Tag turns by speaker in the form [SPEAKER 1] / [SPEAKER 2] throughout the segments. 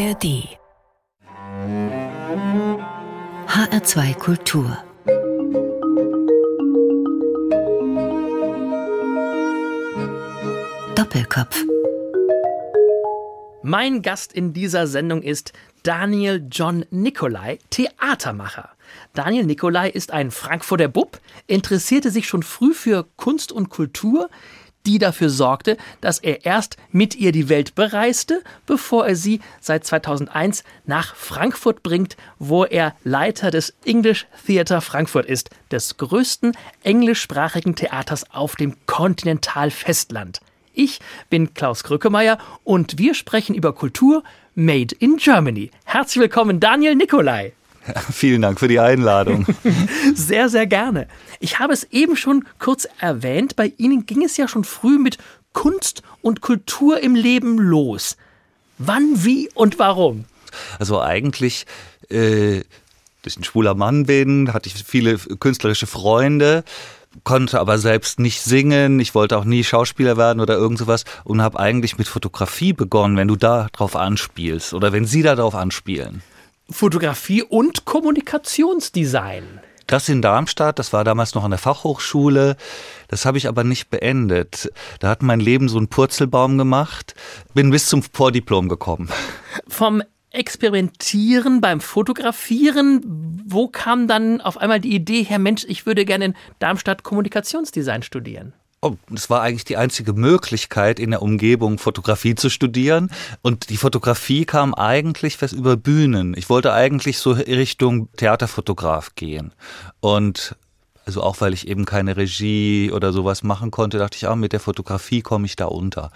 [SPEAKER 1] ARD HR2 Kultur. Doppelkopf.
[SPEAKER 2] Mein Gast in dieser Sendung ist Daniel John Nicolai, Theatermacher. Daniel Nicolai ist ein Frankfurter Bub, interessierte sich schon früh für Kunst und Kultur, die dafür sorgte, dass er erst mit ihr die Welt bereiste, bevor er sie seit 2001 nach Frankfurt bringt, wo er Leiter des English Theatre Frankfurt ist, des größten englischsprachigen Theaters auf dem Kontinentalfestland. Ich bin Klaus Krückemeier und wir sprechen über Kultur made in Germany. Herzlich willkommen, Daniel Nicolai.
[SPEAKER 3] Vielen Dank für die Einladung.
[SPEAKER 2] sehr, sehr gerne. Ich habe es eben schon kurz erwähnt, bei Ihnen ging es ja schon früh mit Kunst und Kultur im Leben los. Wann, wie und warum?
[SPEAKER 3] Also eigentlich, äh, dass ich ein schwuler Mann bin, hatte ich viele künstlerische Freunde konnte aber selbst nicht singen, ich wollte auch nie Schauspieler werden oder irgend sowas und habe eigentlich mit Fotografie begonnen, wenn du da drauf anspielst oder wenn sie da drauf anspielen.
[SPEAKER 2] Fotografie und Kommunikationsdesign.
[SPEAKER 3] Das in Darmstadt, das war damals noch an der Fachhochschule. Das habe ich aber nicht beendet. Da hat mein Leben so einen Purzelbaum gemacht. Bin bis zum Vordiplom gekommen.
[SPEAKER 2] Vom Experimentieren beim Fotografieren, wo kam dann auf einmal die Idee her, Mensch, ich würde gerne in Darmstadt Kommunikationsdesign studieren?
[SPEAKER 3] Das war eigentlich die einzige Möglichkeit, in der Umgebung Fotografie zu studieren. Und die Fotografie kam eigentlich was über Bühnen. Ich wollte eigentlich so Richtung Theaterfotograf gehen. Und also auch weil ich eben keine Regie oder sowas machen konnte, dachte ich, auch mit der Fotografie komme ich da unter.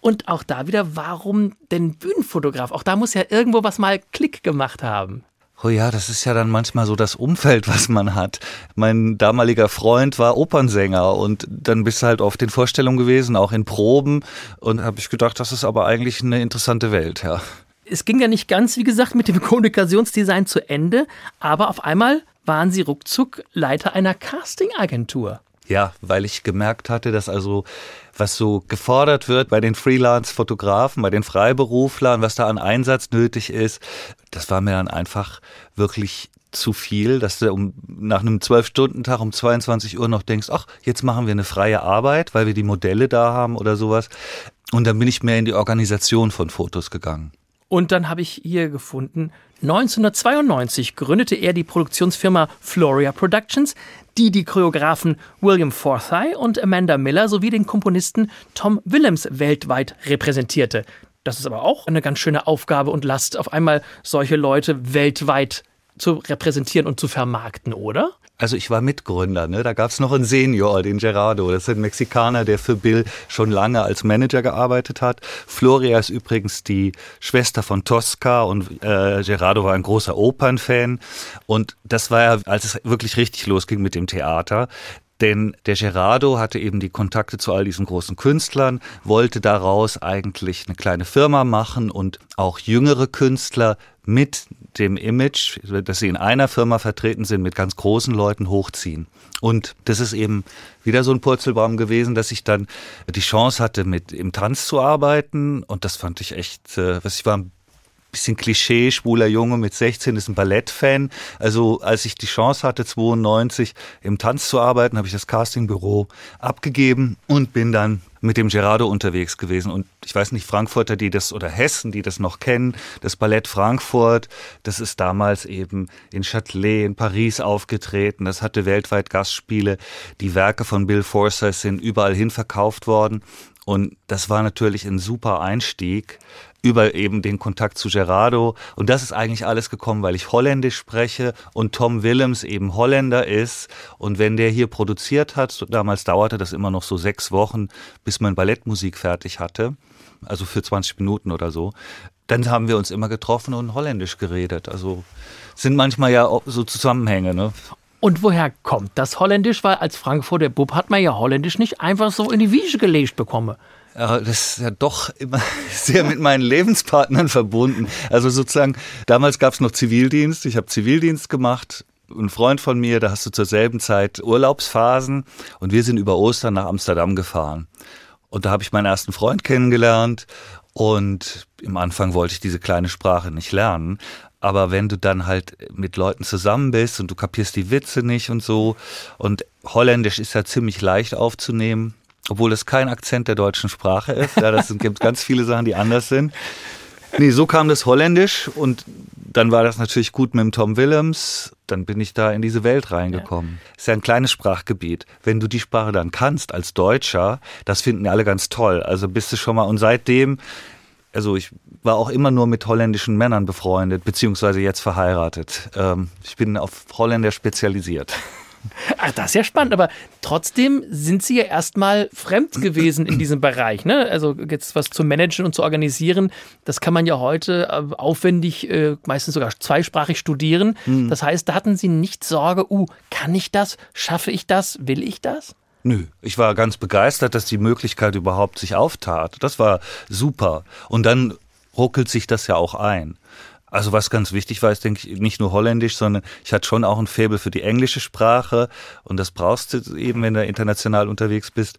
[SPEAKER 2] Und auch da wieder, warum denn Bühnenfotograf? Auch da muss ja irgendwo was mal Klick gemacht haben.
[SPEAKER 3] Oh ja, das ist ja dann manchmal so das Umfeld, was man hat. Mein damaliger Freund war Opernsänger und dann bist du halt auf den Vorstellungen gewesen, auch in Proben und habe ich gedacht, das ist aber eigentlich eine interessante Welt, ja.
[SPEAKER 2] Es ging ja nicht ganz, wie gesagt, mit dem Kommunikationsdesign zu Ende, aber auf einmal waren Sie ruckzuck Leiter einer Castingagentur.
[SPEAKER 3] Ja, weil ich gemerkt hatte, dass also was so gefordert wird bei den Freelance-Fotografen, bei den Freiberuflern, was da an Einsatz nötig ist, das war mir dann einfach wirklich zu viel, dass du um, nach einem Zwölf-Stunden-Tag um 22 Uhr noch denkst, ach, jetzt machen wir eine freie Arbeit, weil wir die Modelle da haben oder sowas. Und dann bin ich mehr in die Organisation von Fotos gegangen.
[SPEAKER 2] Und dann habe ich hier gefunden, 1992 gründete er die Produktionsfirma Floria Productions, die die Choreografen William Forsyth und Amanda Miller sowie den Komponisten Tom Willems weltweit repräsentierte. Das ist aber auch eine ganz schöne Aufgabe und Last, auf einmal solche Leute weltweit zu repräsentieren und zu vermarkten, oder?
[SPEAKER 3] Also ich war Mitgründer, ne? da gab es noch einen Senior, den Gerardo. Das ist ein Mexikaner, der für Bill schon lange als Manager gearbeitet hat. Floria ist übrigens die Schwester von Tosca und äh, Gerardo war ein großer Opernfan. Und das war ja, als es wirklich richtig losging mit dem Theater. Denn der Gerardo hatte eben die Kontakte zu all diesen großen Künstlern, wollte daraus eigentlich eine kleine Firma machen und auch jüngere Künstler mit dem Image, dass sie in einer Firma vertreten sind, mit ganz großen Leuten hochziehen. Und das ist eben wieder so ein Purzelbaum gewesen, dass ich dann die Chance hatte, mit im Tanz zu arbeiten. Und das fand ich echt, äh, was ich war ein bisschen Klischee, schwuler Junge mit 16 ist ein Ballettfan. Also als ich die Chance hatte, 92 im Tanz zu arbeiten, habe ich das Castingbüro abgegeben und bin dann mit dem Gerardo unterwegs gewesen. Und ich weiß nicht, Frankfurter, die das oder Hessen, die das noch kennen, das Ballett Frankfurt, das ist damals eben in Châtelet in Paris aufgetreten. Das hatte weltweit Gastspiele. Die Werke von Bill Forsyth sind überall hin verkauft worden. Und das war natürlich ein super Einstieg über eben den Kontakt zu Gerardo. Und das ist eigentlich alles gekommen, weil ich Holländisch spreche und Tom Willems eben Holländer ist. Und wenn der hier produziert hat, damals dauerte das immer noch so sechs Wochen, bis man Ballettmusik fertig hatte, also für 20 Minuten oder so, dann haben wir uns immer getroffen und Holländisch geredet. Also sind manchmal ja so Zusammenhänge. Ne?
[SPEAKER 2] Und woher kommt das Holländisch? Weil als Frankfurter Bub hat man ja Holländisch nicht einfach so in die Wiege gelegt bekommen.
[SPEAKER 3] Ja, das ist ja doch immer sehr mit meinen Lebenspartnern verbunden. Also sozusagen, damals gab es noch Zivildienst. Ich habe Zivildienst gemacht. Ein Freund von mir, da hast du zur selben Zeit Urlaubsphasen und wir sind über Ostern nach Amsterdam gefahren. Und da habe ich meinen ersten Freund kennengelernt und im Anfang wollte ich diese kleine Sprache nicht lernen. Aber wenn du dann halt mit Leuten zusammen bist und du kapierst die Witze nicht und so, und Holländisch ist ja ziemlich leicht aufzunehmen, obwohl es kein Akzent der deutschen Sprache ist. Ja, das gibt ganz viele Sachen, die anders sind. Nee, so kam das Holländisch und dann war das natürlich gut mit dem Tom Willems. Dann bin ich da in diese Welt reingekommen. Ja. Ist ja ein kleines Sprachgebiet. Wenn du die Sprache dann kannst als Deutscher, das finden alle ganz toll. Also bist du schon mal und seitdem, also ich war auch immer nur mit holländischen Männern befreundet, beziehungsweise jetzt verheiratet. Ähm, ich bin auf Holländer spezialisiert.
[SPEAKER 2] Ach, das ist ja spannend, aber trotzdem sind Sie ja erstmal fremd gewesen in diesem Bereich. Ne? Also jetzt was zu managen und zu organisieren, das kann man ja heute äh, aufwendig, äh, meistens sogar zweisprachig studieren. Mhm. Das heißt, da hatten Sie nicht Sorge, uh, kann ich das? Schaffe ich das? Will ich das?
[SPEAKER 3] Nö, ich war ganz begeistert, dass die Möglichkeit überhaupt sich auftat. Das war super. Und dann ruckelt sich das ja auch ein. Also was ganz wichtig war, ist, denke ich, nicht nur Holländisch, sondern ich hatte schon auch ein Faible für die englische Sprache und das brauchst du eben, wenn du international unterwegs bist.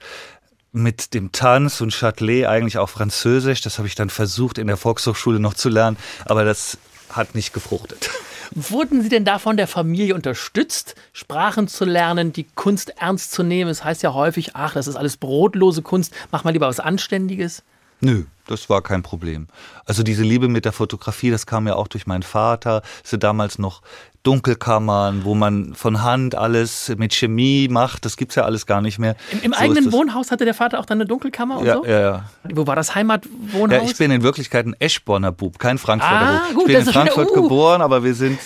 [SPEAKER 3] Mit dem Tanz und Châtelet eigentlich auch Französisch, das habe ich dann versucht in der Volkshochschule noch zu lernen, aber das hat nicht gefruchtet.
[SPEAKER 2] Wurden Sie denn da von der Familie unterstützt, Sprachen zu lernen, die Kunst ernst zu nehmen? Es das heißt ja häufig, ach, das ist alles brotlose Kunst, mach mal lieber was Anständiges.
[SPEAKER 3] Nö, das war kein Problem. Also diese Liebe mit der Fotografie, das kam ja auch durch meinen Vater. Es sind damals noch Dunkelkammern, wo man von Hand alles mit Chemie macht. Das gibt's ja alles gar nicht mehr.
[SPEAKER 2] Im, im so eigenen Wohnhaus hatte der Vater auch dann eine Dunkelkammer und
[SPEAKER 3] ja,
[SPEAKER 2] so?
[SPEAKER 3] Ja, ja.
[SPEAKER 2] Wo war das Heimatwohnhaus?
[SPEAKER 3] Ja, ich bin in Wirklichkeit ein Eschborner Bub, kein Frankfurter ah, Bub. Gut, ich bin in Frankfurt wieder, uh. geboren, aber wir sind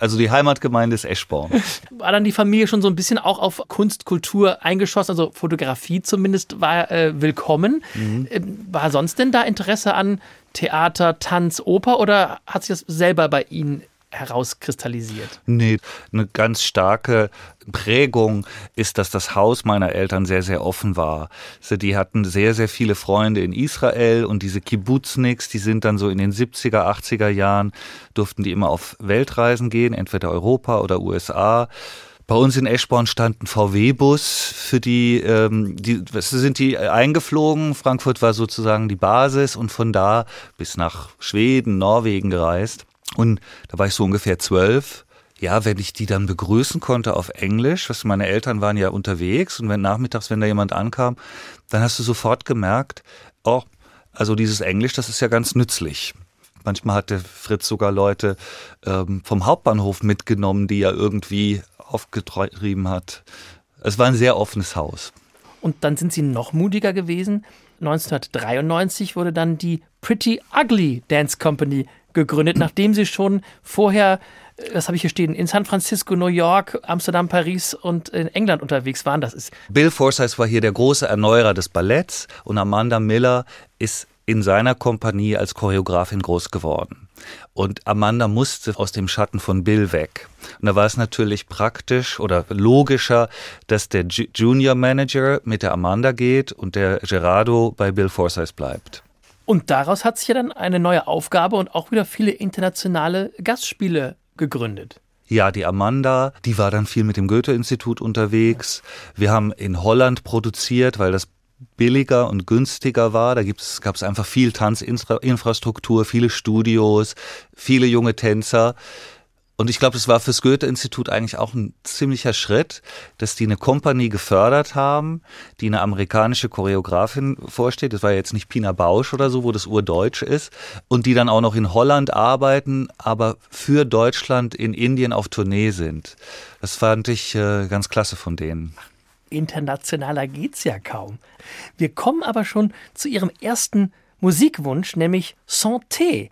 [SPEAKER 3] also die Heimatgemeinde ist Eschborn.
[SPEAKER 2] War dann die Familie schon so ein bisschen auch auf Kunst, Kultur eingeschossen, also Fotografie zumindest war äh, willkommen. Mhm. Ähm, war sonst denn da Interesse an Theater, Tanz, Oper oder hat sich das selber bei Ihnen herauskristallisiert?
[SPEAKER 3] Nee, eine ganz starke Prägung ist, dass das Haus meiner Eltern sehr, sehr offen war. Die hatten sehr, sehr viele Freunde in Israel und diese Kibbutzniks, die sind dann so in den 70er, 80er Jahren, durften die immer auf Weltreisen gehen, entweder Europa oder USA. Bei uns in Eschborn stand ein VW-Bus für die, ähm, die sind die eingeflogen. Frankfurt war sozusagen die Basis und von da bis nach Schweden, Norwegen gereist. Und da war ich so ungefähr zwölf. Ja, wenn ich die dann begrüßen konnte auf Englisch, was meine Eltern waren ja unterwegs und wenn nachmittags, wenn da jemand ankam, dann hast du sofort gemerkt, oh, also dieses Englisch, das ist ja ganz nützlich. Manchmal hatte Fritz sogar Leute ähm, vom Hauptbahnhof mitgenommen, die er irgendwie aufgetrieben hat. Es war ein sehr offenes Haus.
[SPEAKER 2] Und dann sind sie noch mutiger gewesen. 1993 wurde dann die Pretty Ugly Dance Company gegründet, nachdem sie schon vorher, äh, das habe ich hier stehen, in San Francisco, New York, Amsterdam, Paris und in England unterwegs waren. Das ist
[SPEAKER 3] Bill Forsyth war hier der große Erneuerer des Balletts und Amanda Miller ist in seiner Kompanie als Choreografin groß geworden. Und Amanda musste aus dem Schatten von Bill weg. Und da war es natürlich praktisch oder logischer, dass der Junior Manager mit der Amanda geht und der Gerardo bei Bill Forsyth bleibt.
[SPEAKER 2] Und daraus hat sich ja dann eine neue Aufgabe und auch wieder viele internationale Gastspiele gegründet.
[SPEAKER 3] Ja, die Amanda, die war dann viel mit dem Goethe-Institut unterwegs. Wir haben in Holland produziert, weil das billiger und günstiger war. Da gab es einfach viel Tanzinfrastruktur, viele Studios, viele junge Tänzer. Und ich glaube, es war fürs Goethe-Institut eigentlich auch ein ziemlicher Schritt, dass die eine Kompanie gefördert haben, die eine amerikanische Choreografin vorsteht. Das war jetzt nicht Pina Bausch oder so, wo das urdeutsch ist. Und die dann auch noch in Holland arbeiten, aber für Deutschland in Indien auf Tournee sind. Das fand ich äh, ganz klasse von denen.
[SPEAKER 2] Internationaler geht's ja kaum. Wir kommen aber schon zu Ihrem ersten Musikwunsch, nämlich Santé.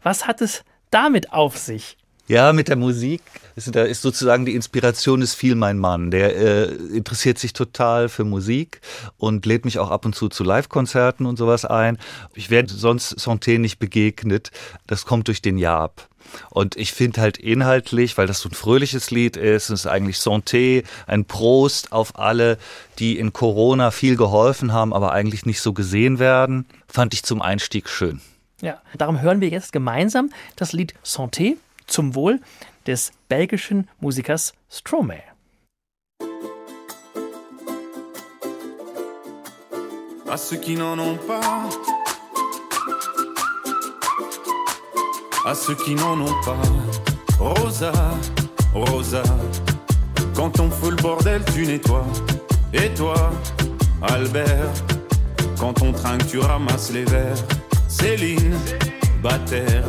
[SPEAKER 2] Was hat es damit auf sich?
[SPEAKER 3] Ja, mit der Musik. Da ist sozusagen die Inspiration ist viel mein Mann. Der äh, interessiert sich total für Musik und lädt mich auch ab und zu zu Live-Konzerten und sowas ein. Ich werde sonst Santé nicht begegnet. Das kommt durch den Jab. Und ich finde halt inhaltlich, weil das so ein fröhliches Lied ist, es ist eigentlich Santé, ein Prost auf alle, die in Corona viel geholfen haben, aber eigentlich nicht so gesehen werden, fand ich zum Einstieg schön.
[SPEAKER 2] Ja, darum hören wir jetzt gemeinsam das Lied Santé zum Wohl des belgischen Musikers Stromae.
[SPEAKER 4] À ceux qui n'en ont pas, à ceux qui n'en ont pas. Rosa, Rosa, quand on fout le bordel, tu nettoies. Et toi, Albert, quand on trinque, tu ramasses les verres. Céline, Bataire,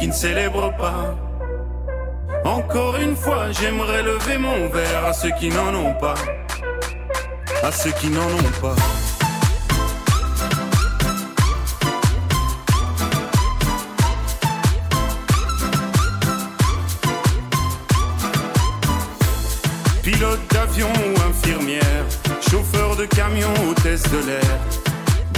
[SPEAKER 4] Qui ne célèbrent pas. Encore une fois, j'aimerais lever mon verre à ceux qui n'en ont pas. À ceux qui n'en ont pas. Pilote d'avion ou infirmière, chauffeur de camion, hôtesse de l'air,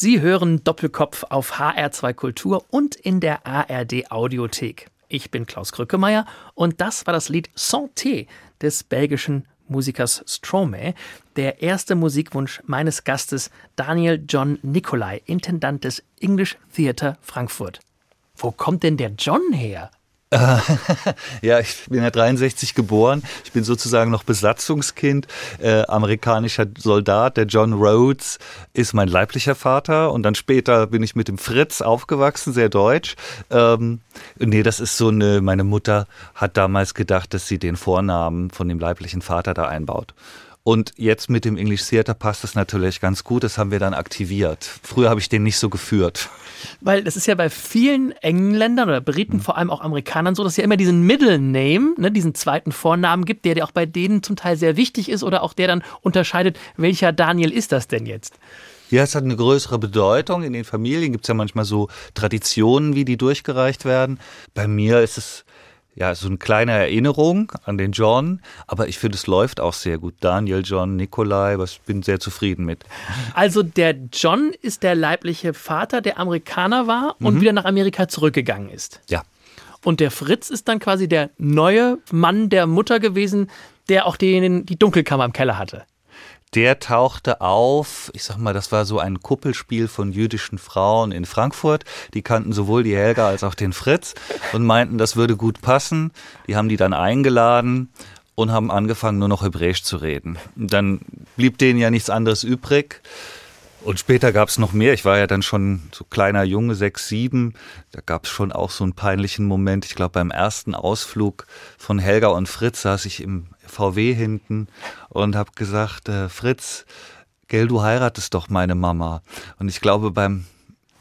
[SPEAKER 2] Sie hören Doppelkopf auf HR2 Kultur und in der ARD Audiothek. Ich bin Klaus Krückemeier und das war das Lied Santé des belgischen Musikers Stromae, der erste Musikwunsch meines Gastes Daniel John Nicolai, Intendant des English Theatre Frankfurt. Wo kommt denn der John her?
[SPEAKER 3] ja, ich bin ja 63 geboren. Ich bin sozusagen noch Besatzungskind. Äh, amerikanischer Soldat. Der John Rhodes ist mein leiblicher Vater. Und dann später bin ich mit dem Fritz aufgewachsen, sehr deutsch. Ähm, nee, das ist so eine, meine Mutter hat damals gedacht, dass sie den Vornamen von dem leiblichen Vater da einbaut. Und jetzt mit dem English Theater passt das natürlich ganz gut. Das haben wir dann aktiviert. Früher habe ich den nicht so geführt.
[SPEAKER 2] Weil das ist ja bei vielen Engländern oder Briten, vor allem auch Amerikanern so, dass es ja immer diesen Middle Name, ne, diesen zweiten Vornamen gibt, der, der auch bei denen zum Teil sehr wichtig ist oder auch der dann unterscheidet, welcher Daniel ist das denn jetzt?
[SPEAKER 3] Ja, es hat eine größere Bedeutung. In den Familien gibt es ja manchmal so Traditionen, wie die durchgereicht werden. Bei mir ist es ja, so eine kleine Erinnerung an den John, aber ich finde, es läuft auch sehr gut. Daniel, John, Nikolai, was bin sehr zufrieden mit.
[SPEAKER 2] Also der John ist der leibliche Vater, der Amerikaner war und mhm. wieder nach Amerika zurückgegangen ist.
[SPEAKER 3] Ja.
[SPEAKER 2] Und der Fritz ist dann quasi der neue Mann der Mutter gewesen, der auch den, die Dunkelkammer im Keller hatte
[SPEAKER 3] der tauchte auf, ich sag mal, das war so ein Kuppelspiel von jüdischen Frauen in Frankfurt. Die kannten sowohl die Helga als auch den Fritz und meinten, das würde gut passen. Die haben die dann eingeladen und haben angefangen, nur noch Hebräisch zu reden. Und dann blieb denen ja nichts anderes übrig. Und später gab es noch mehr. Ich war ja dann schon so kleiner Junge, sechs, sieben. Da gab es schon auch so einen peinlichen Moment. Ich glaube, beim ersten Ausflug von Helga und Fritz saß ich im VW hinten und habe gesagt, äh, Fritz, gell, du heiratest doch meine Mama. Und ich glaube, beim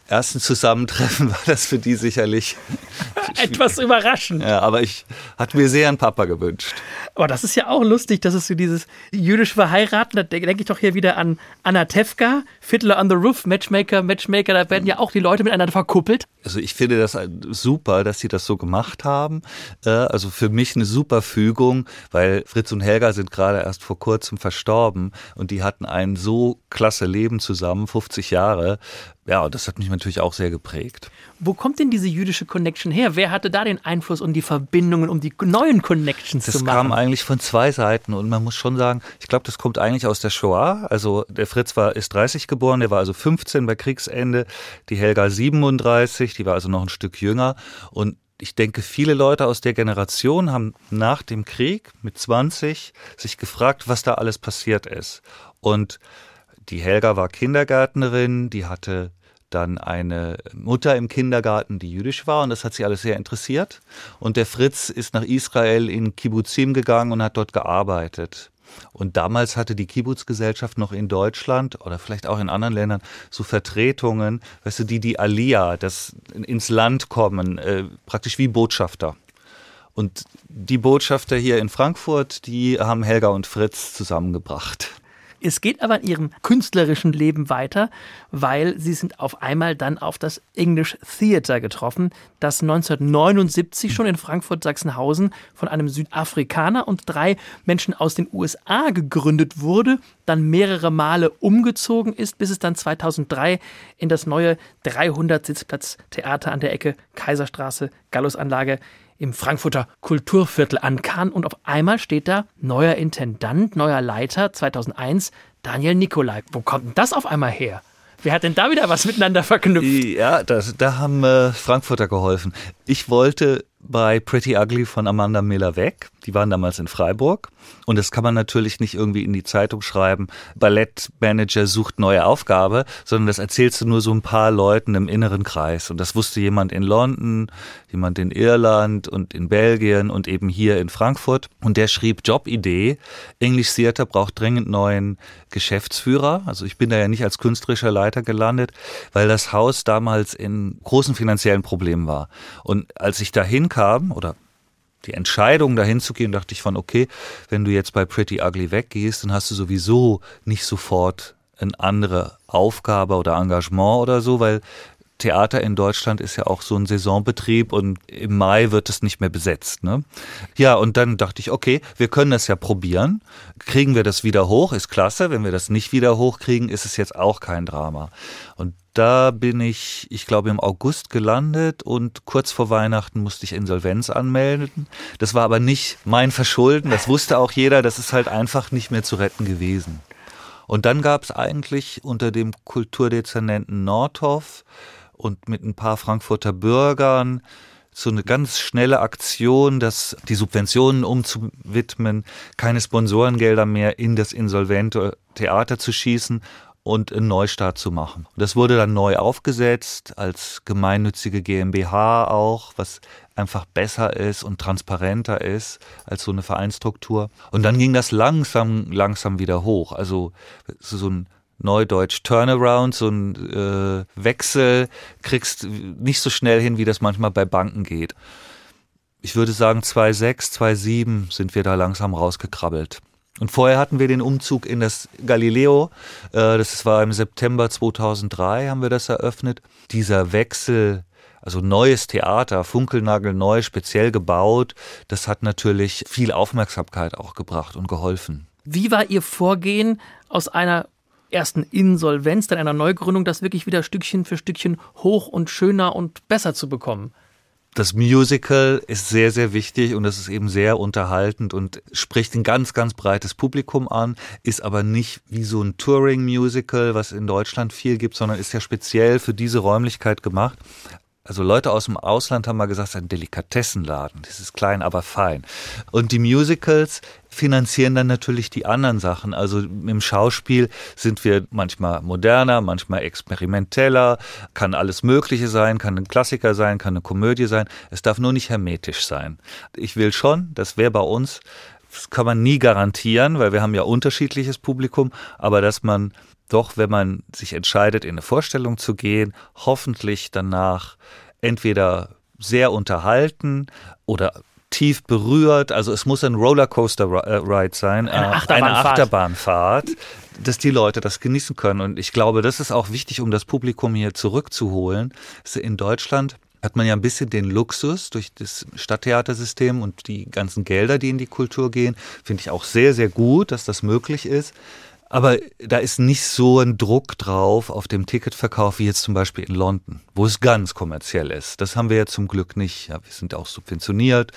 [SPEAKER 3] ersten Zusammentreffen war das für die sicherlich
[SPEAKER 2] etwas überraschend.
[SPEAKER 3] Ja, aber ich hatte mir sehr einen Papa gewünscht.
[SPEAKER 2] Aber das ist ja auch lustig, dass es so dieses jüdisch verheiraten, da denke ich doch hier wieder an Anna Tefka, Fiddler on the Roof, Matchmaker, Matchmaker, da werden ja auch die Leute miteinander verkuppelt.
[SPEAKER 3] Also ich finde das super, dass sie das so gemacht haben. Äh, also für mich eine super Fügung, weil Fritz und Helga sind gerade erst vor kurzem verstorben und die hatten ein so klasse Leben zusammen, 50 Jahre. Ja, und das hat mich natürlich auch sehr geprägt.
[SPEAKER 2] Wo kommt denn diese jüdische Connection her? Wer hatte da den Einfluss und die Verbindungen, um die neuen Connections
[SPEAKER 3] das
[SPEAKER 2] zu machen?
[SPEAKER 3] Das kam eigentlich von zwei Seiten und man muss schon sagen, ich glaube, das kommt eigentlich aus der Shoah. Also der Fritz war ist 30 geboren, der war also 15 bei Kriegsende, die Helga 37, die war also noch ein Stück jünger und ich denke, viele Leute aus der Generation haben nach dem Krieg mit 20 sich gefragt, was da alles passiert ist. Und die Helga war Kindergärtnerin, die hatte dann eine Mutter im Kindergarten, die jüdisch war und das hat sie alles sehr interessiert. Und der Fritz ist nach Israel in Kibbutzim gegangen und hat dort gearbeitet. Und damals hatte die Kibbutz-Gesellschaft noch in Deutschland oder vielleicht auch in anderen Ländern so Vertretungen, weißt du, die die Aliyah, das ins Land kommen, äh, praktisch wie Botschafter. Und die Botschafter hier in Frankfurt, die haben Helga und Fritz zusammengebracht.
[SPEAKER 2] Es geht aber in ihrem künstlerischen Leben weiter, weil sie sind auf einmal dann auf das English Theatre getroffen, das 1979 schon in Frankfurt-Sachsenhausen von einem Südafrikaner und drei Menschen aus den USA gegründet wurde, dann mehrere Male umgezogen ist, bis es dann 2003 in das neue 300-Sitzplatz-Theater an der Ecke Kaiserstraße, Gallusanlage im Frankfurter Kulturviertel ankam und auf einmal steht da neuer Intendant, neuer Leiter 2001, Daniel Nikolai. Wo kommt denn das auf einmal her? Wer hat denn da wieder was miteinander verknüpft?
[SPEAKER 3] Ja, das, da haben äh, Frankfurter geholfen. Ich wollte bei Pretty Ugly von Amanda Miller weg. Die waren damals in Freiburg. Und das kann man natürlich nicht irgendwie in die Zeitung schreiben, Ballettmanager sucht neue Aufgabe, sondern das erzählst du nur so ein paar Leuten im inneren Kreis. Und das wusste jemand in London, jemand in Irland und in Belgien und eben hier in Frankfurt. Und der schrieb Jobidee, English Theater braucht dringend neuen Geschäftsführer. Also ich bin da ja nicht als künstlerischer Leiter gelandet, weil das Haus damals in großen finanziellen Problemen war. Und als ich dahin kam, oder die Entscheidung, dahin zu gehen, dachte ich von, okay, wenn du jetzt bei Pretty Ugly weggehst, dann hast du sowieso nicht sofort eine andere Aufgabe oder Engagement oder so, weil Theater in Deutschland ist ja auch so ein Saisonbetrieb und im Mai wird es nicht mehr besetzt. Ne? Ja, und dann dachte ich, okay, wir können das ja probieren. Kriegen wir das wieder hoch, ist klasse. Wenn wir das nicht wieder hochkriegen, ist es jetzt auch kein Drama. Und da bin ich, ich glaube, im August gelandet und kurz vor Weihnachten musste ich Insolvenz anmelden. Das war aber nicht mein Verschulden, das wusste auch jeder, das ist halt einfach nicht mehr zu retten gewesen. Und dann gab es eigentlich unter dem Kulturdezernenten Nordhoff und mit ein paar Frankfurter Bürgern so eine ganz schnelle Aktion, dass die Subventionen umzuwidmen, keine Sponsorengelder mehr in das insolvente Theater zu schießen und einen Neustart zu machen. Das wurde dann neu aufgesetzt als gemeinnützige GmbH auch, was einfach besser ist und transparenter ist als so eine Vereinsstruktur. Und dann ging das langsam, langsam wieder hoch. Also so ein Neudeutsch Turnaround, so ein äh, Wechsel kriegst nicht so schnell hin, wie das manchmal bei Banken geht. Ich würde sagen, 2,6, 2,7 sind wir da langsam rausgekrabbelt. Und vorher hatten wir den Umzug in das Galileo. Äh, das war im September 2003, haben wir das eröffnet. Dieser Wechsel, also neues Theater, Funkelnagel neu, speziell gebaut, das hat natürlich viel Aufmerksamkeit auch gebracht und geholfen.
[SPEAKER 2] Wie war Ihr Vorgehen aus einer ersten Insolvenz, dann einer Neugründung, das wirklich wieder Stückchen für Stückchen hoch und schöner und besser zu bekommen?
[SPEAKER 3] Das Musical ist sehr, sehr wichtig und es ist eben sehr unterhaltend und spricht ein ganz, ganz breites Publikum an, ist aber nicht wie so ein Touring-Musical, was in Deutschland viel gibt, sondern ist ja speziell für diese Räumlichkeit gemacht. Also Leute aus dem Ausland haben mal gesagt, es ist ein Delikatessenladen. Das ist klein, aber fein. Und die Musicals finanzieren dann natürlich die anderen Sachen. Also im Schauspiel sind wir manchmal moderner, manchmal experimenteller, kann alles Mögliche sein, kann ein Klassiker sein, kann eine Komödie sein. Es darf nur nicht hermetisch sein. Ich will schon, das wäre bei uns das kann man nie garantieren, weil wir haben ja unterschiedliches Publikum, aber dass man doch, wenn man sich entscheidet, in eine Vorstellung zu gehen, hoffentlich danach entweder sehr unterhalten oder tief berührt. Also es muss ein Rollercoaster-Ride sein,
[SPEAKER 2] eine
[SPEAKER 3] äh,
[SPEAKER 2] Achterbahnfahrt.
[SPEAKER 3] eine Achterbahnfahrt, dass die Leute das genießen können. Und ich glaube, das ist auch wichtig, um das Publikum hier zurückzuholen. In Deutschland hat man ja ein bisschen den Luxus durch das Stadttheatersystem und die ganzen Gelder, die in die Kultur gehen, finde ich auch sehr, sehr gut, dass das möglich ist. Aber da ist nicht so ein Druck drauf auf dem Ticketverkauf wie jetzt zum Beispiel in London, wo es ganz kommerziell ist. Das haben wir ja zum Glück nicht. Ja, wir sind auch subventioniert.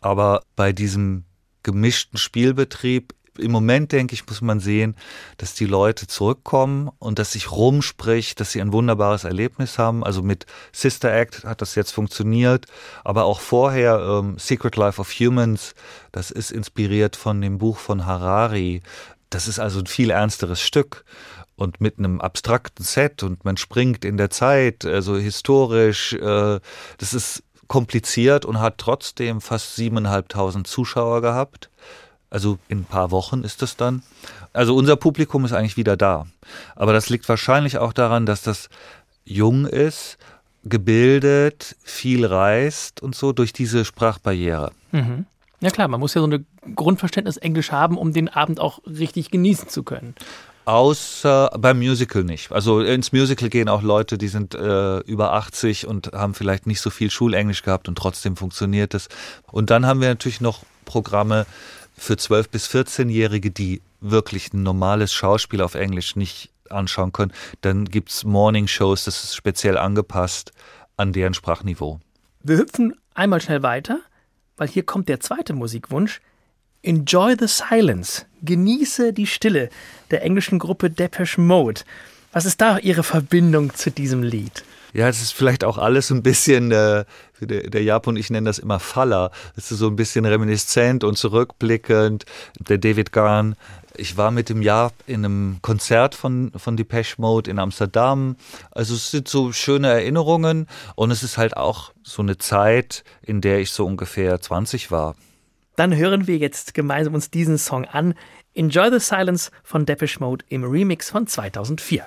[SPEAKER 3] Aber bei diesem gemischten Spielbetrieb im Moment, denke ich, muss man sehen, dass die Leute zurückkommen und dass sich rumspricht, dass sie ein wunderbares Erlebnis haben. Also mit Sister Act hat das jetzt funktioniert, aber auch vorher ähm, Secret Life of Humans, das ist inspiriert von dem Buch von Harari. Das ist also ein viel ernsteres Stück und mit einem abstrakten Set und man springt in der Zeit, also historisch. Äh, das ist kompliziert und hat trotzdem fast siebeneinhalbtausend Zuschauer gehabt. Also in ein paar Wochen ist es dann. Also unser Publikum ist eigentlich wieder da. Aber das liegt wahrscheinlich auch daran, dass das jung ist, gebildet, viel reist und so durch diese Sprachbarriere.
[SPEAKER 2] Mhm. Ja klar, man muss ja so ein Grundverständnis Englisch haben, um den Abend auch richtig genießen zu können.
[SPEAKER 3] Außer beim Musical nicht. Also ins Musical gehen auch Leute, die sind äh, über 80 und haben vielleicht nicht so viel Schulenglisch gehabt und trotzdem funktioniert es. Und dann haben wir natürlich noch Programme für 12- bis 14-Jährige, die wirklich ein normales Schauspiel auf Englisch nicht anschauen können. Dann gibt es Morning-Shows, das ist speziell angepasst an deren Sprachniveau.
[SPEAKER 2] Wir hüpfen einmal schnell weiter, weil hier kommt der zweite Musikwunsch. Enjoy the Silence. Genieße die Stille der englischen Gruppe Depeche Mode. Was ist da Ihre Verbindung zu diesem Lied?
[SPEAKER 3] Ja, es ist vielleicht auch alles ein bisschen, äh, der, der Japan, ich nenne das immer Faller. Es ist so ein bisschen reminiszent und zurückblickend. Der David Garn, ich war mit dem Jahr in einem Konzert von, von Depeche Mode in Amsterdam. Also es sind so schöne Erinnerungen und es ist halt auch so eine Zeit, in der ich so ungefähr 20 war.
[SPEAKER 2] Dann hören wir jetzt gemeinsam uns diesen Song an. Enjoy the Silence von Depeche Mode im Remix von 2004.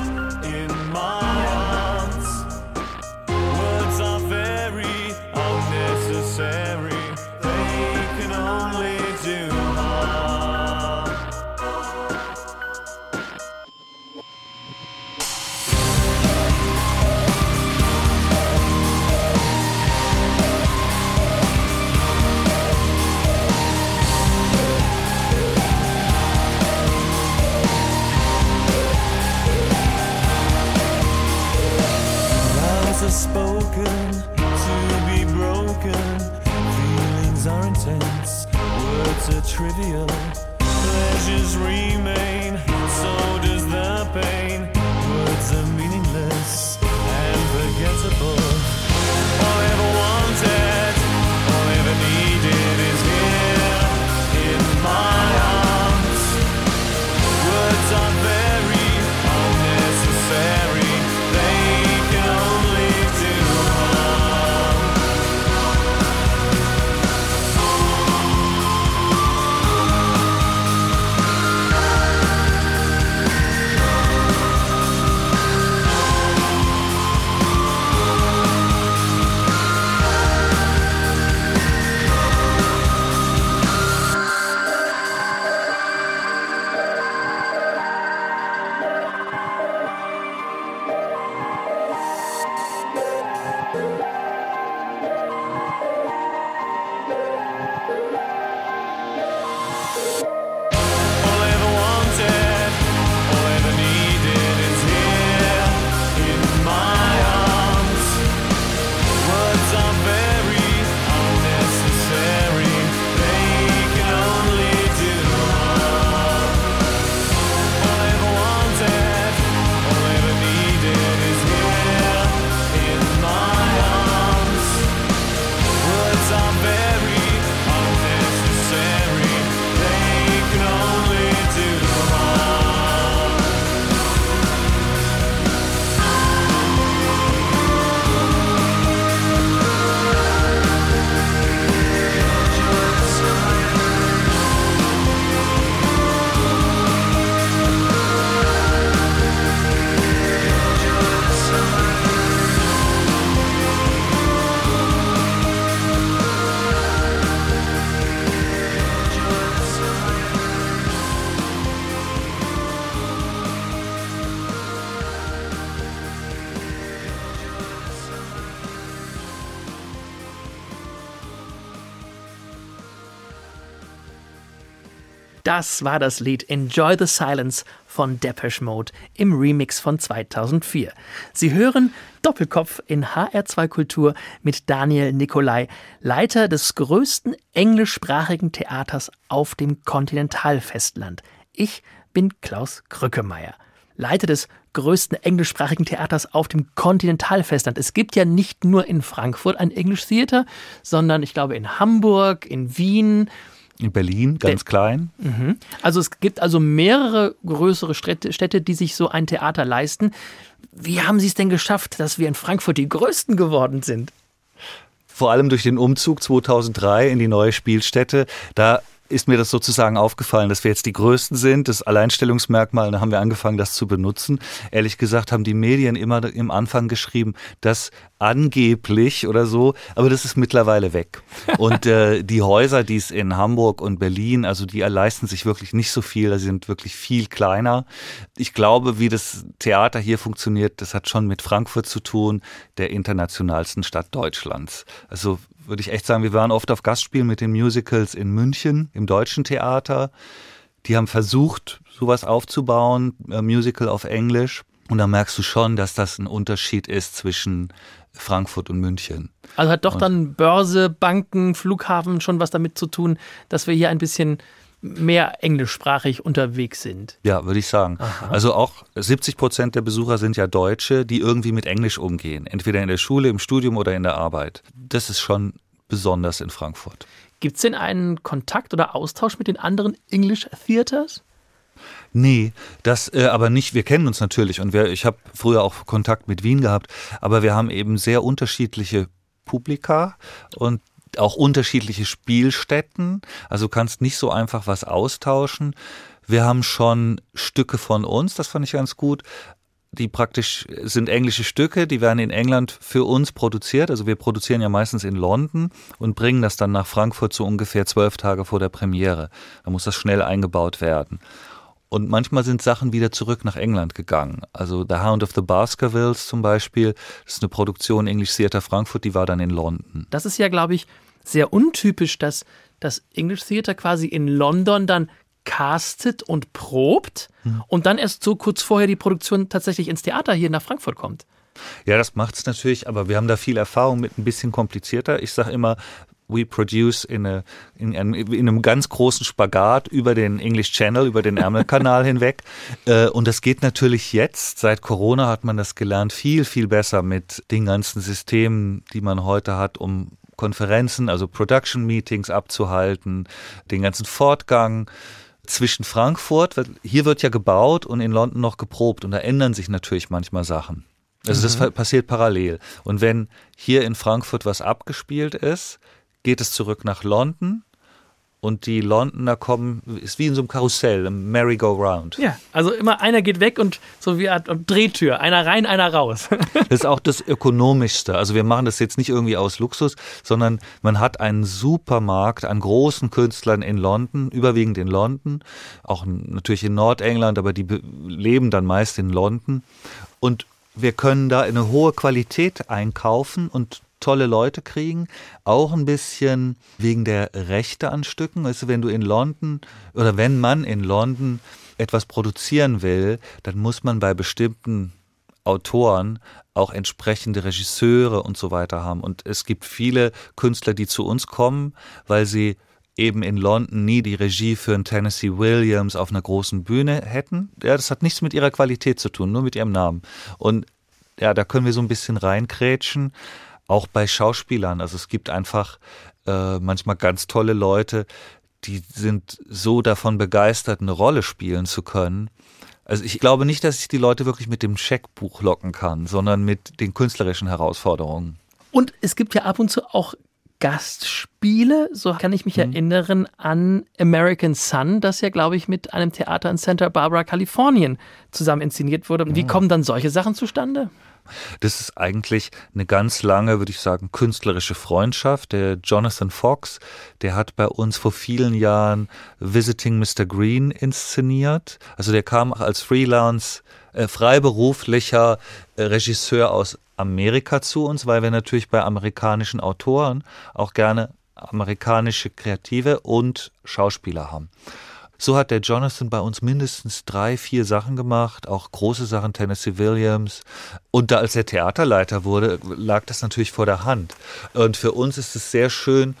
[SPEAKER 2] Das war das Lied Enjoy the Silence von Depeche Mode im Remix von 2004. Sie hören Doppelkopf in HR2 Kultur mit Daniel Nicolai, Leiter des größten englischsprachigen Theaters auf dem Kontinentalfestland. Ich bin Klaus Krückemeier. Leiter des größten englischsprachigen Theaters auf dem Kontinentalfestland. Es gibt ja nicht nur in Frankfurt ein English Theater, sondern ich glaube in Hamburg, in Wien.
[SPEAKER 3] In Berlin, ganz
[SPEAKER 2] Der-
[SPEAKER 3] klein.
[SPEAKER 2] Mhm. Also es gibt also mehrere größere Städte, Städte, die sich so ein Theater leisten. Wie haben Sie es denn geschafft, dass wir in Frankfurt die Größten geworden sind?
[SPEAKER 3] Vor allem durch den Umzug 2003 in die neue Spielstätte. Da ist mir das sozusagen aufgefallen, dass wir jetzt die Größten sind, das Alleinstellungsmerkmal, da haben wir angefangen, das zu benutzen. Ehrlich gesagt haben die Medien immer im Anfang geschrieben, dass angeblich oder so, aber das ist mittlerweile weg. Und äh, die Häuser, die es in Hamburg und Berlin, also die leisten sich wirklich nicht so viel, sie sind wirklich viel kleiner. Ich glaube, wie das Theater hier funktioniert, das hat schon mit Frankfurt zu tun, der internationalsten Stadt Deutschlands. Also würde ich echt sagen, wir waren oft auf Gastspielen mit den Musicals in München, im Deutschen Theater. Die haben versucht, sowas aufzubauen, äh, Musical auf Englisch. Und da merkst du schon, dass das ein Unterschied ist zwischen Frankfurt und München.
[SPEAKER 2] Also hat doch dann Börse, Banken, Flughafen schon was damit zu tun, dass wir hier ein bisschen mehr englischsprachig unterwegs sind.
[SPEAKER 3] Ja, würde ich sagen. Also auch 70 Prozent der Besucher sind ja Deutsche, die irgendwie mit Englisch umgehen. Entweder in der Schule, im Studium oder in der Arbeit. Das ist schon besonders in Frankfurt.
[SPEAKER 2] Gibt es denn einen Kontakt oder Austausch mit den anderen English Theaters?
[SPEAKER 3] Nee, das äh, aber nicht. Wir kennen uns natürlich und wir, ich habe früher auch Kontakt mit Wien gehabt, aber wir haben eben sehr unterschiedliche Publika und auch unterschiedliche Spielstätten. Also du kannst nicht so einfach was austauschen. Wir haben schon Stücke von uns, das fand ich ganz gut. Die praktisch sind englische Stücke, die werden in England für uns produziert. Also wir produzieren ja meistens in London und bringen das dann nach Frankfurt so ungefähr zwölf Tage vor der Premiere. Da muss das schnell eingebaut werden. Und manchmal sind Sachen wieder zurück nach England gegangen. Also The Hound of the Baskervilles zum Beispiel, das ist eine Produktion English Theatre Frankfurt, die war dann in London.
[SPEAKER 2] Das ist ja, glaube ich, sehr untypisch, dass das English Theater quasi in London dann castet und probt und dann erst so kurz vorher die Produktion tatsächlich ins Theater hier nach Frankfurt kommt.
[SPEAKER 3] Ja, das macht es natürlich, aber wir haben da viel Erfahrung mit ein bisschen komplizierter. Ich sage immer, we produce in, a, in, einem, in einem ganz großen Spagat über den English Channel, über den Ärmelkanal hinweg. Äh, Und das geht natürlich jetzt, seit Corona hat man das gelernt, viel, viel besser mit den ganzen Systemen, die man heute hat, um Konferenzen, also Production Meetings abzuhalten, den ganzen Fortgang zwischen Frankfurt, hier wird ja gebaut und in London noch geprobt und da ändern sich natürlich manchmal Sachen. Also das passiert parallel. Und wenn hier in Frankfurt was abgespielt ist, geht es zurück nach London und die Londoner kommen, ist wie in so einem Karussell, im Merry-Go-Round.
[SPEAKER 2] Ja, also immer einer geht weg und so wie eine Drehtür, einer rein, einer raus.
[SPEAKER 3] Das ist auch das Ökonomischste. Also wir machen das jetzt nicht irgendwie aus Luxus, sondern man hat einen Supermarkt an großen Künstlern in London, überwiegend in London, auch natürlich in Nordengland, aber die be- leben dann meist in London. Und wir können da eine hohe Qualität einkaufen und tolle Leute kriegen, auch ein bisschen wegen der Rechte an Stücken. Weißt du, wenn du in London oder wenn man in London etwas produzieren will, dann muss man bei bestimmten Autoren auch entsprechende Regisseure und so weiter haben. Und es gibt viele Künstler, die zu uns kommen, weil sie eben in London nie die Regie für einen Tennessee Williams auf einer großen Bühne hätten. Ja, das hat nichts mit ihrer Qualität zu tun, nur mit ihrem Namen. Und ja, da können wir so ein bisschen reinkrätschen, auch bei Schauspielern. Also es gibt einfach äh, manchmal ganz tolle Leute, die sind so davon begeistert, eine Rolle spielen zu können. Also ich glaube nicht, dass ich die Leute wirklich mit dem Scheckbuch locken kann, sondern mit den künstlerischen Herausforderungen.
[SPEAKER 2] Und es gibt ja ab und zu auch Gastspiele. So kann ich mich erinnern an American Sun, das ja, glaube ich, mit einem Theater in Santa Barbara, Kalifornien zusammen inszeniert wurde. Wie kommen dann solche Sachen zustande?
[SPEAKER 3] Das ist eigentlich eine ganz lange, würde ich sagen, künstlerische Freundschaft. Der Jonathan Fox, der hat bei uns vor vielen Jahren Visiting Mr. Green inszeniert. Also der kam als Freelance, äh, freiberuflicher äh, Regisseur aus Amerika zu uns, weil wir natürlich bei amerikanischen Autoren auch gerne amerikanische Kreative und Schauspieler haben. So hat der Jonathan bei uns mindestens drei, vier Sachen gemacht, auch große Sachen, Tennessee Williams. Und da als er Theaterleiter wurde, lag das natürlich vor der Hand. Und für uns ist es sehr schön,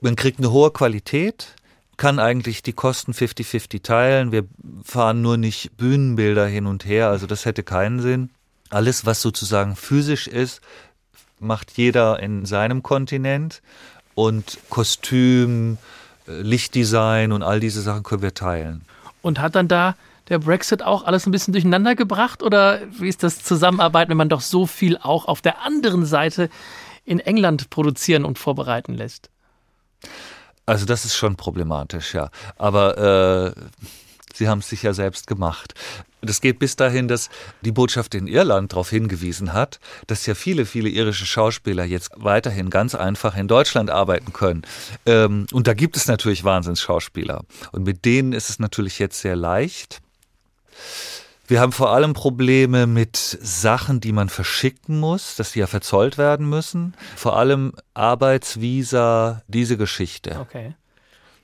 [SPEAKER 3] man kriegt eine hohe Qualität, kann eigentlich die Kosten 50-50 teilen. Wir fahren nur nicht Bühnenbilder hin und her, also das hätte keinen Sinn. Alles, was sozusagen physisch ist, macht jeder in seinem Kontinent und Kostüm, Lichtdesign und all diese Sachen können wir teilen.
[SPEAKER 2] Und hat dann da der Brexit auch alles ein bisschen durcheinander gebracht? Oder wie ist das Zusammenarbeiten, wenn man doch so viel auch auf der anderen Seite in England produzieren und vorbereiten lässt?
[SPEAKER 3] Also das ist schon problematisch, ja. Aber äh, Sie haben es sich ja selbst gemacht. Das geht bis dahin, dass die Botschaft in Irland darauf hingewiesen hat, dass ja viele, viele irische Schauspieler jetzt weiterhin ganz einfach in Deutschland arbeiten können. Ähm, und da gibt es natürlich Wahnsinnsschauspieler. Und mit denen ist es natürlich jetzt sehr leicht. Wir haben vor allem Probleme mit Sachen, die man verschicken muss, dass die ja verzollt werden müssen. Vor allem Arbeitsvisa, diese Geschichte.
[SPEAKER 2] Okay.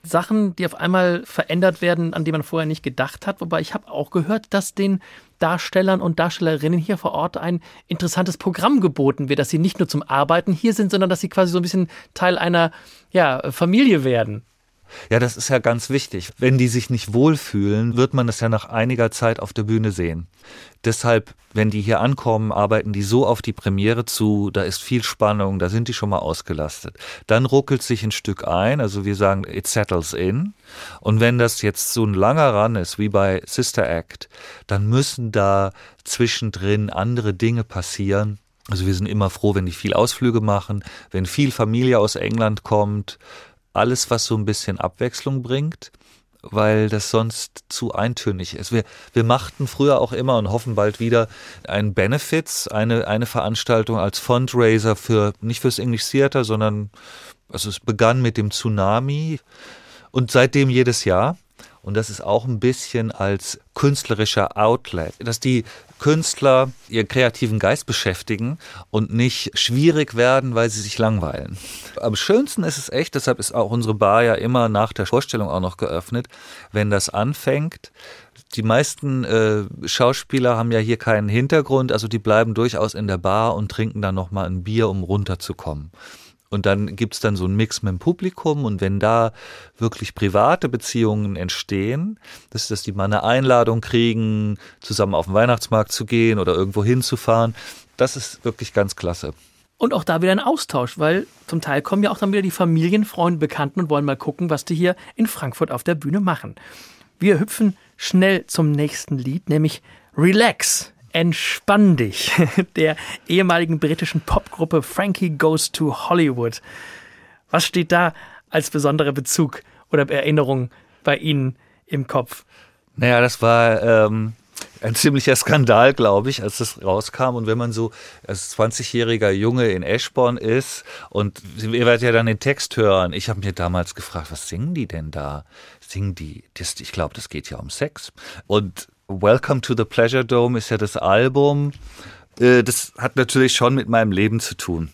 [SPEAKER 2] Sachen, die auf einmal verändert werden, an die man vorher nicht gedacht hat. Wobei ich habe auch gehört, dass den Darstellern und Darstellerinnen hier vor Ort ein interessantes Programm geboten wird, dass sie nicht nur zum Arbeiten hier sind, sondern dass sie quasi so ein bisschen Teil einer ja, Familie werden.
[SPEAKER 3] Ja, das ist ja ganz wichtig. Wenn die sich nicht wohlfühlen, wird man das ja nach einiger Zeit auf der Bühne sehen. Deshalb, wenn die hier ankommen, arbeiten die so auf die Premiere zu, da ist viel Spannung, da sind die schon mal ausgelastet. Dann ruckelt sich ein Stück ein, also wir sagen, it settles in. Und wenn das jetzt so ein langer Run ist, wie bei Sister Act, dann müssen da zwischendrin andere Dinge passieren. Also wir sind immer froh, wenn die viel Ausflüge machen, wenn viel Familie aus England kommt, alles, was so ein bisschen Abwechslung bringt, weil das sonst zu eintönig ist. Wir, wir machten früher auch immer und hoffen bald wieder ein Benefits, eine, eine Veranstaltung als Fundraiser für, nicht fürs English Theater, sondern, also es begann mit dem Tsunami und seitdem jedes Jahr. Und das ist auch ein bisschen als künstlerischer Outlet, dass die Künstler ihren kreativen Geist beschäftigen und nicht schwierig werden, weil sie sich langweilen. Am schönsten ist es echt, deshalb ist auch unsere Bar ja immer nach der Vorstellung auch noch geöffnet, wenn das anfängt. Die meisten äh, Schauspieler haben ja hier keinen Hintergrund, also die bleiben durchaus in der Bar und trinken dann nochmal ein Bier, um runterzukommen. Und dann gibt es dann so einen Mix mit dem Publikum und wenn da wirklich private Beziehungen entstehen, dass, dass die mal eine Einladung kriegen, zusammen auf den Weihnachtsmarkt zu gehen oder irgendwo hinzufahren, das ist wirklich ganz klasse.
[SPEAKER 2] Und auch da wieder ein Austausch, weil zum Teil kommen ja auch dann wieder die Familien, Freunde, Bekannten und wollen mal gucken, was die hier in Frankfurt auf der Bühne machen. Wir hüpfen schnell zum nächsten Lied, nämlich Relax Entspann dich, der ehemaligen britischen Popgruppe Frankie Goes to Hollywood. Was steht da als besonderer Bezug oder Erinnerung bei Ihnen im Kopf?
[SPEAKER 3] Naja, das war ähm, ein ziemlicher Skandal, glaube ich, als das rauskam. Und wenn man so als 20-jähriger Junge in Eschborn ist und ihr werdet ja dann den Text hören. Ich habe mir damals gefragt, was singen die denn da? Singen die, das, ich glaube, das geht ja um Sex. Und Welcome to the Pleasure Dome ist ja das Album. Äh, das hat natürlich schon mit meinem Leben zu tun.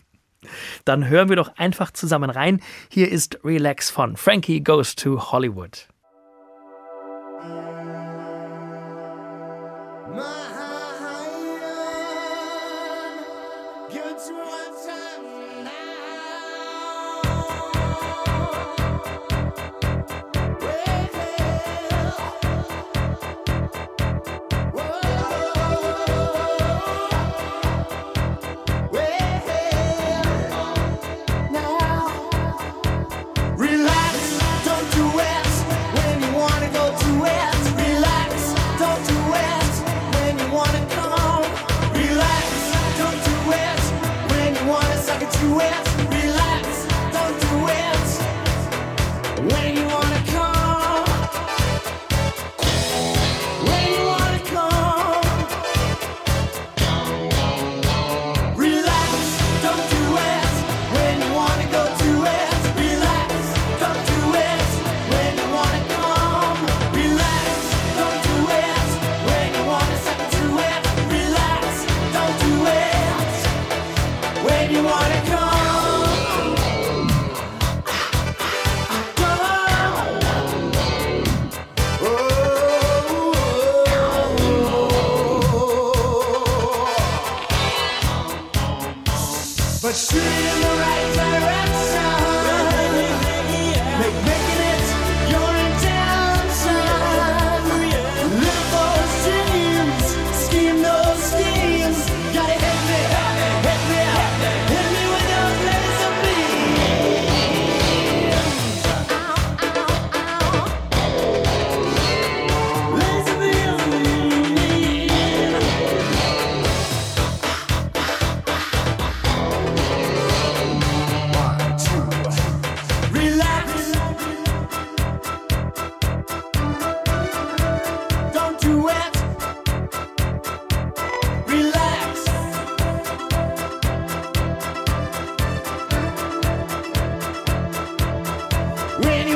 [SPEAKER 2] Dann hören wir doch einfach zusammen rein. Hier ist Relax von Frankie Goes to Hollywood.
[SPEAKER 5] When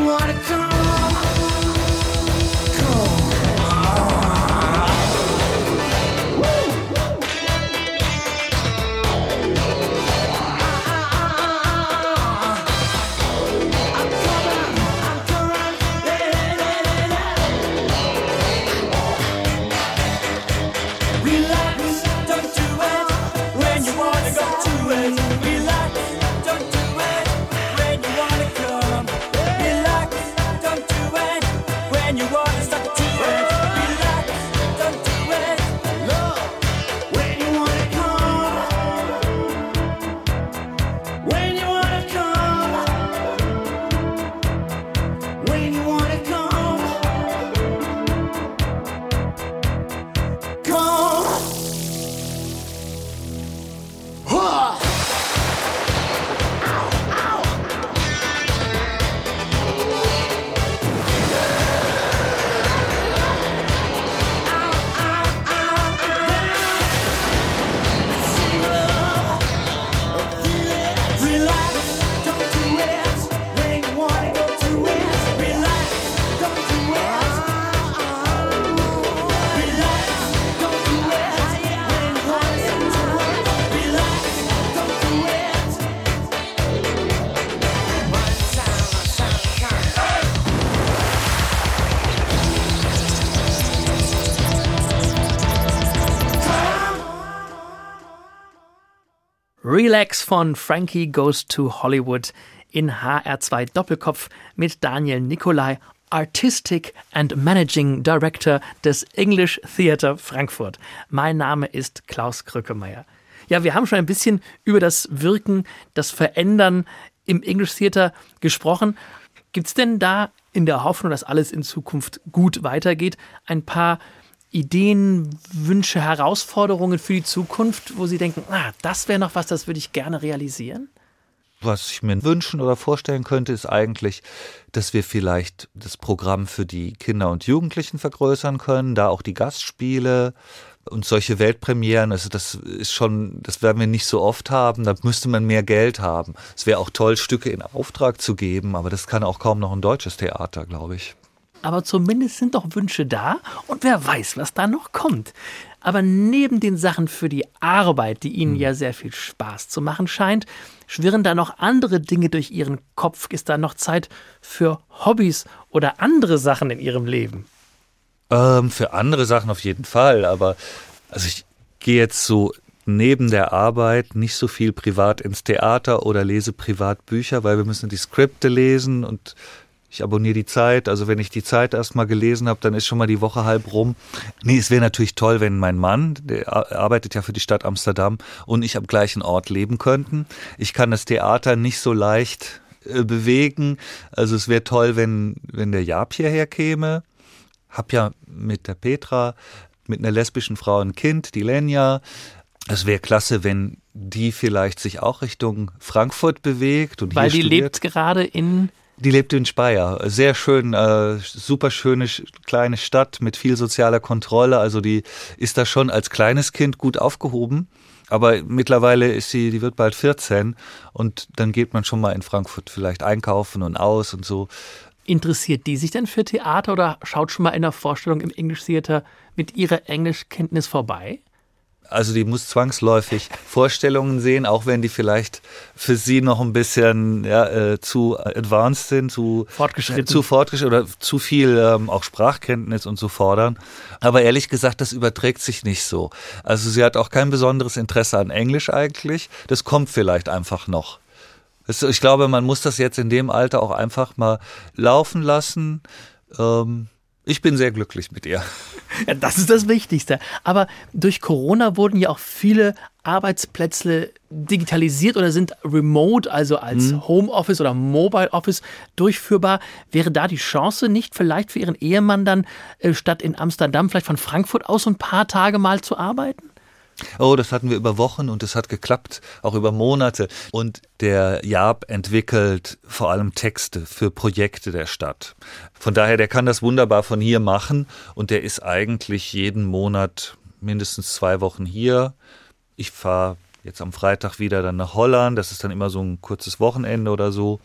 [SPEAKER 5] wanna come,
[SPEAKER 6] Relax
[SPEAKER 2] von Frankie Goes to Hollywood in HR2 Doppelkopf mit Daniel Nicolai, Artistic and Managing Director des English Theatre Frankfurt. Mein Name ist Klaus Krückemeier. Ja, wir haben schon ein bisschen über das Wirken, das Verändern im English Theatre gesprochen. Gibt es denn da in der Hoffnung, dass alles in Zukunft gut weitergeht, ein paar Ideen, Wünsche, Herausforderungen für die Zukunft, wo Sie denken, ah, das wäre noch was, das würde ich gerne realisieren?
[SPEAKER 3] Was ich mir wünschen oder vorstellen könnte, ist eigentlich, dass wir vielleicht das Programm für die Kinder und Jugendlichen vergrößern können, da auch die Gastspiele und solche Weltpremieren, also das ist schon, das werden wir nicht so oft haben, da müsste man mehr Geld haben. Es wäre auch toll, Stücke in Auftrag zu geben, aber das kann auch kaum noch ein deutsches Theater, glaube ich.
[SPEAKER 2] Aber zumindest sind doch Wünsche da und wer weiß, was da noch kommt. Aber neben den Sachen für die Arbeit, die Ihnen ja sehr viel Spaß zu machen scheint, schwirren da noch andere Dinge durch Ihren Kopf? Ist da noch Zeit für Hobbys oder andere Sachen in Ihrem Leben?
[SPEAKER 3] Ähm, für andere Sachen auf jeden Fall, aber also ich gehe jetzt so neben der Arbeit nicht so viel privat ins Theater oder lese privat Bücher, weil wir müssen die Skripte lesen und ich abonniere die Zeit. Also wenn ich die Zeit erstmal gelesen habe, dann ist schon mal die Woche halb rum. Nee, es wäre natürlich toll, wenn mein Mann, der arbeitet ja für die Stadt Amsterdam, und ich am gleichen Ort leben könnten. Ich kann das Theater nicht so leicht äh, bewegen. Also es wäre toll, wenn, wenn der Jab hierher käme. Hab ja mit der Petra, mit einer lesbischen Frau ein Kind, die Lenja. Es wäre klasse, wenn die vielleicht sich auch Richtung Frankfurt bewegt und
[SPEAKER 2] Weil die
[SPEAKER 3] studiert.
[SPEAKER 2] lebt gerade in.
[SPEAKER 3] Die lebt in Speyer. Sehr schön, äh, super schöne sch- kleine Stadt mit viel sozialer Kontrolle. Also die ist da schon als kleines Kind gut aufgehoben. Aber mittlerweile ist sie, die wird bald 14 und dann geht man schon mal in Frankfurt vielleicht einkaufen und aus und so.
[SPEAKER 2] Interessiert die sich denn für Theater oder schaut schon mal in einer Vorstellung im English Theater mit ihrer Englischkenntnis vorbei?
[SPEAKER 3] Also die muss zwangsläufig Vorstellungen sehen, auch wenn die vielleicht für sie noch ein bisschen ja, äh, zu advanced sind, zu
[SPEAKER 2] Fortgeschritten.
[SPEAKER 3] zu fortgeschritten oder zu viel ähm, auch Sprachkenntnis und so fordern. Aber ehrlich gesagt, das überträgt sich nicht so. Also sie hat auch kein besonderes Interesse an Englisch eigentlich. Das kommt vielleicht einfach noch. Ich glaube, man muss das jetzt in dem Alter auch einfach mal laufen lassen. Ähm, ich bin sehr glücklich mit ihr.
[SPEAKER 2] Ja, das ist das Wichtigste. Aber durch Corona wurden ja auch viele Arbeitsplätze digitalisiert oder sind remote, also als Homeoffice oder Mobile Office durchführbar. Wäre da die Chance nicht vielleicht für Ihren Ehemann dann äh, statt in Amsterdam vielleicht von Frankfurt aus so ein paar Tage mal zu arbeiten?
[SPEAKER 3] Oh, das hatten wir über Wochen und es hat geklappt, auch über Monate. Und der Jaab entwickelt vor allem Texte für Projekte der Stadt. Von daher, der kann das wunderbar von hier machen und der ist eigentlich jeden Monat mindestens zwei Wochen hier. Ich fahre jetzt am Freitag wieder dann nach Holland. Das ist dann immer so ein kurzes Wochenende oder so.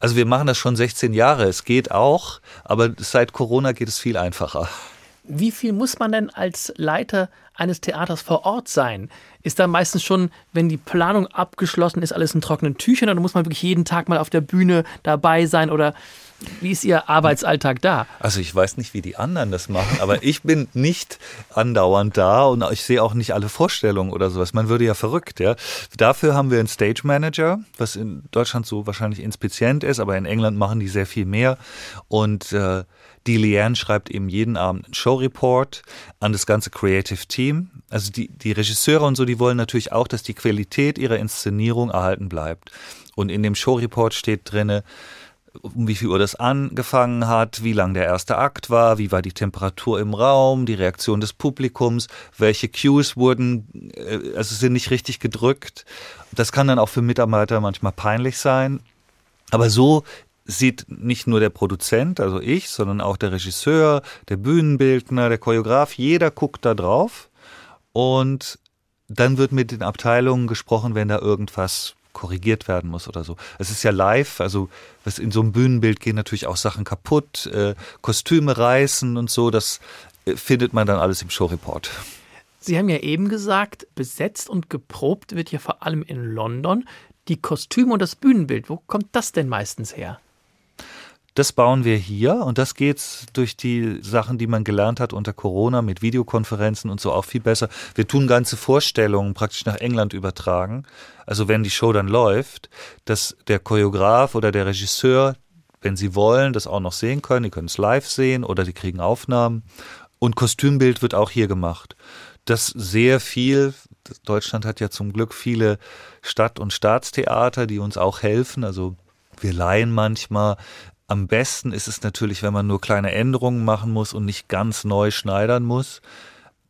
[SPEAKER 3] Also wir machen das schon 16 Jahre. Es geht auch, aber seit Corona geht es viel einfacher.
[SPEAKER 2] Wie viel muss man denn als Leiter eines Theaters vor Ort sein? Ist da meistens schon, wenn die Planung abgeschlossen ist, alles in trockenen Tüchern oder muss man wirklich jeden Tag mal auf der Bühne dabei sein oder wie ist Ihr Arbeitsalltag da?
[SPEAKER 3] Also ich weiß nicht, wie die anderen das machen, aber ich bin nicht andauernd da und ich sehe auch nicht alle Vorstellungen oder sowas. Man würde ja verrückt, ja. Dafür haben wir einen Stage Manager, was in Deutschland so wahrscheinlich inspizient ist, aber in England machen die sehr viel mehr. Und äh, die Leanne schreibt eben jeden Abend einen Showreport an das ganze Creative Team. Also die, die Regisseure und so, die wollen natürlich auch, dass die Qualität ihrer Inszenierung erhalten bleibt. Und in dem Showreport steht drinne, um wie viel Uhr das angefangen hat, wie lang der erste Akt war, wie war die Temperatur im Raum, die Reaktion des Publikums, welche Cues wurden, äh, also sind nicht richtig gedrückt. Das kann dann auch für Mitarbeiter manchmal peinlich sein. Aber so sieht nicht nur der Produzent, also ich, sondern auch der Regisseur, der Bühnenbildner, der Choreograf, jeder guckt da drauf und dann wird mit den Abteilungen gesprochen, wenn da irgendwas korrigiert werden muss oder so. Es ist ja live, also in so einem Bühnenbild gehen natürlich auch Sachen kaputt, äh, Kostüme reißen und so, das äh, findet man dann alles im Showreport.
[SPEAKER 2] Sie haben ja eben gesagt, besetzt und geprobt wird ja vor allem in London. Die Kostüme und das Bühnenbild, wo kommt das denn meistens her?
[SPEAKER 3] Das bauen wir hier und das geht durch die Sachen, die man gelernt hat unter Corona mit Videokonferenzen und so auch viel besser. Wir tun ganze Vorstellungen praktisch nach England übertragen. Also wenn die Show dann läuft, dass der Choreograf oder der Regisseur, wenn sie wollen, das auch noch sehen können. Die können es live sehen oder die kriegen Aufnahmen. Und Kostümbild wird auch hier gemacht. Das sehr viel, Deutschland hat ja zum Glück viele Stadt- und Staatstheater, die uns auch helfen. Also wir leihen manchmal. Am besten ist es natürlich, wenn man nur kleine Änderungen machen muss und nicht ganz neu schneidern muss.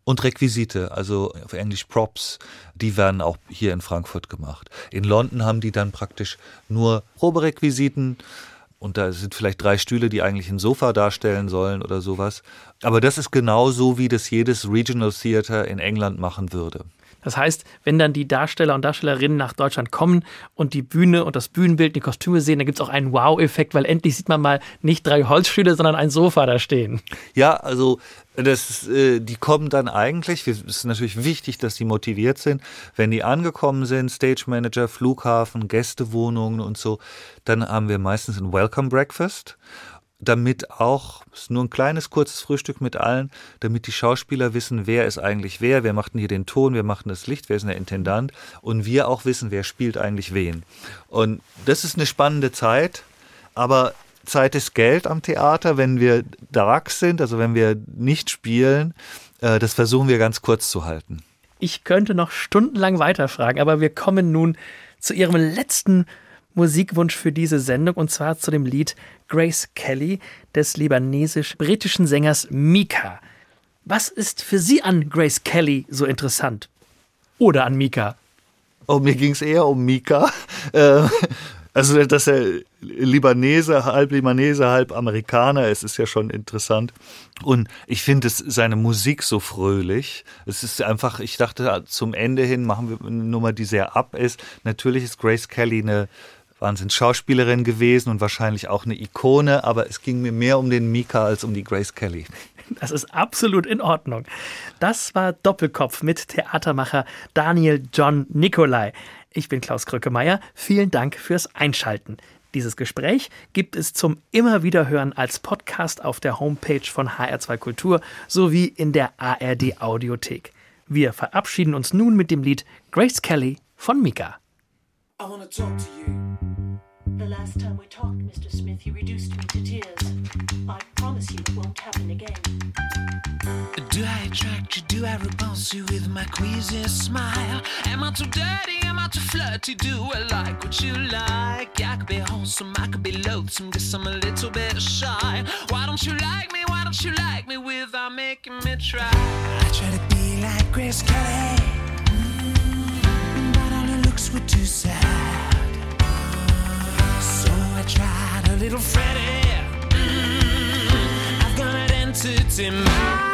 [SPEAKER 3] Und Requisite, also auf Englisch Props, die werden auch hier in Frankfurt gemacht. In London haben die dann praktisch nur Proberequisiten und da sind vielleicht drei Stühle, die eigentlich ein Sofa darstellen sollen oder sowas. Aber das ist genau so, wie das jedes Regional Theater in England machen würde.
[SPEAKER 2] Das heißt, wenn dann die Darsteller und Darstellerinnen nach Deutschland kommen und die Bühne und das Bühnenbild, die Kostüme sehen, dann gibt es auch einen Wow-Effekt, weil endlich sieht man mal nicht drei Holzstühle, sondern ein Sofa da stehen.
[SPEAKER 3] Ja, also das, äh, die kommen dann eigentlich, es ist natürlich wichtig, dass die motiviert sind. Wenn die angekommen sind, Stage Manager, Flughafen, Gästewohnungen und so, dann haben wir meistens ein Welcome Breakfast damit auch, es ist nur ein kleines, kurzes Frühstück mit allen, damit die Schauspieler wissen, wer ist eigentlich wer, wer macht denn hier den Ton, wer macht denn das Licht, wer ist denn der Intendant und wir auch wissen, wer spielt eigentlich wen. Und das ist eine spannende Zeit, aber Zeit ist Geld am Theater, wenn wir Darax sind, also wenn wir nicht spielen, äh, das versuchen wir ganz kurz zu halten.
[SPEAKER 2] Ich könnte noch stundenlang weiterfragen, aber wir kommen nun zu Ihrem letzten Musikwunsch für diese Sendung und zwar zu dem Lied Grace Kelly des libanesisch-britischen Sängers Mika. Was ist für Sie an Grace Kelly so interessant? Oder an Mika?
[SPEAKER 3] Oh, mir ging es eher um Mika. Äh, Also, dass er Libanese, halb Libanese, halb Amerikaner ist, ist ja schon interessant. Und ich finde seine Musik so fröhlich. Es ist einfach, ich dachte, zum Ende hin machen wir eine Nummer, die sehr ab ist. Natürlich ist Grace Kelly eine Wahnsinns-Schauspielerin gewesen und wahrscheinlich auch eine Ikone, aber es ging mir mehr um den Mika als um die Grace Kelly.
[SPEAKER 2] Das ist absolut in Ordnung. Das war Doppelkopf mit Theatermacher Daniel John Nicolai. Ich bin Klaus Krückemeier. Vielen Dank fürs Einschalten. Dieses Gespräch gibt es zum immer wieder hören als Podcast auf der Homepage von HR2 Kultur sowie in der ARD Audiothek. Wir verabschieden uns nun mit dem Lied Grace Kelly von Mika.
[SPEAKER 6] I wanna talk to you.
[SPEAKER 7] The last time we talked, Mr. Smith, you reduced me to tears. I promise you it won't happen again.
[SPEAKER 8] Do I attract you? Do I repulse you with my queasy smile? Am I too dirty? Am I too flirty? Do I like what you like? I could be wholesome, I could be loathsome, guess I'm a little bit shy. Why don't you like me? Why don't you like me without making me try? I try to be like Grace Kelly, looks were too sad. So I tried a little Freddie. Mm, I've got an entity mind.